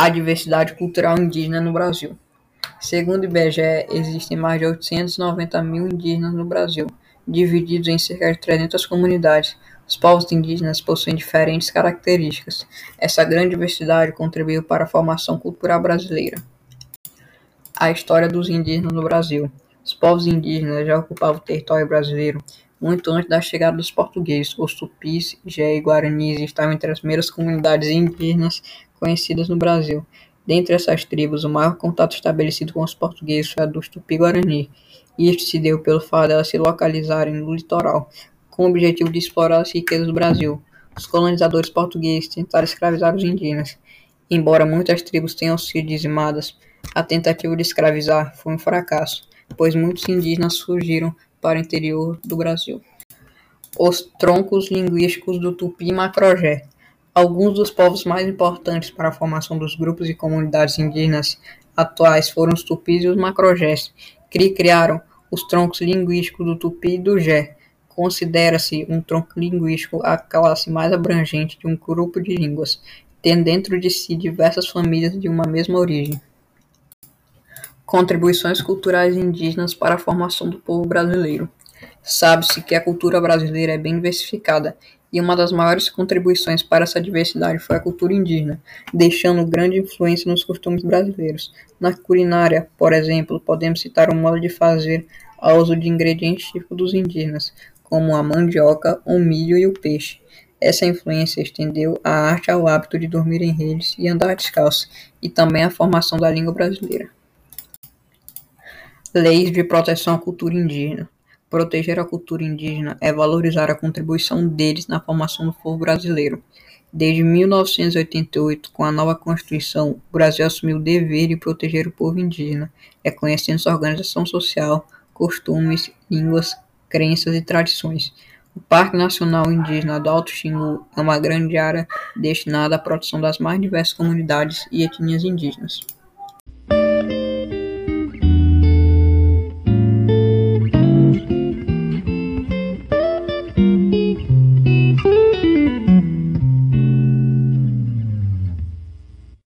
A diversidade cultural indígena no Brasil. Segundo o IBGE, existem mais de 890 mil indígenas no Brasil, divididos em cerca de 300 comunidades. Os povos indígenas possuem diferentes características. Essa grande diversidade contribuiu para a formação cultural brasileira. A história dos indígenas no Brasil. Os povos indígenas já ocupavam o território brasileiro muito antes da chegada dos portugueses. Os tupis, jé e guaranis estavam entre as primeiras comunidades indígenas conhecidas no Brasil. Dentre essas tribos, o maior contato estabelecido com os portugueses foi a dos Tupi-Guarani, e este se deu pelo fato de elas se localizarem no litoral, com o objetivo de explorar as riquezas do Brasil. Os colonizadores portugueses tentaram escravizar os indígenas. Embora muitas tribos tenham sido dizimadas, a tentativa de escravizar foi um fracasso, pois muitos indígenas fugiram para o interior do Brasil. Os troncos linguísticos do Tupi-Macrogé Alguns dos povos mais importantes para a formação dos grupos e comunidades indígenas atuais foram os tupis e os macrogés, que criaram os troncos linguísticos do tupi e do jé. Considera-se um tronco linguístico a classe mais abrangente de um grupo de línguas, tendo dentro de si diversas famílias de uma mesma origem. Contribuições culturais indígenas para a formação do povo brasileiro. Sabe-se que a cultura brasileira é bem diversificada e uma das maiores contribuições para essa diversidade foi a cultura indígena, deixando grande influência nos costumes brasileiros. Na culinária, por exemplo, podemos citar o modo de fazer ao uso de ingredientes típicos dos indígenas, como a mandioca, o milho e o peixe. Essa influência estendeu a arte ao hábito de dormir em redes e andar descalço, e também a formação da língua brasileira. Leis de proteção à cultura indígena. Proteger a cultura indígena é valorizar a contribuição deles na formação do povo brasileiro. Desde 1988, com a nova Constituição, o Brasil assumiu o dever de proteger o povo indígena, reconhecendo sua organização social, costumes, línguas, crenças e tradições. O Parque Nacional Indígena do Alto Xingu é uma grande área destinada à proteção das mais diversas comunidades e etnias indígenas.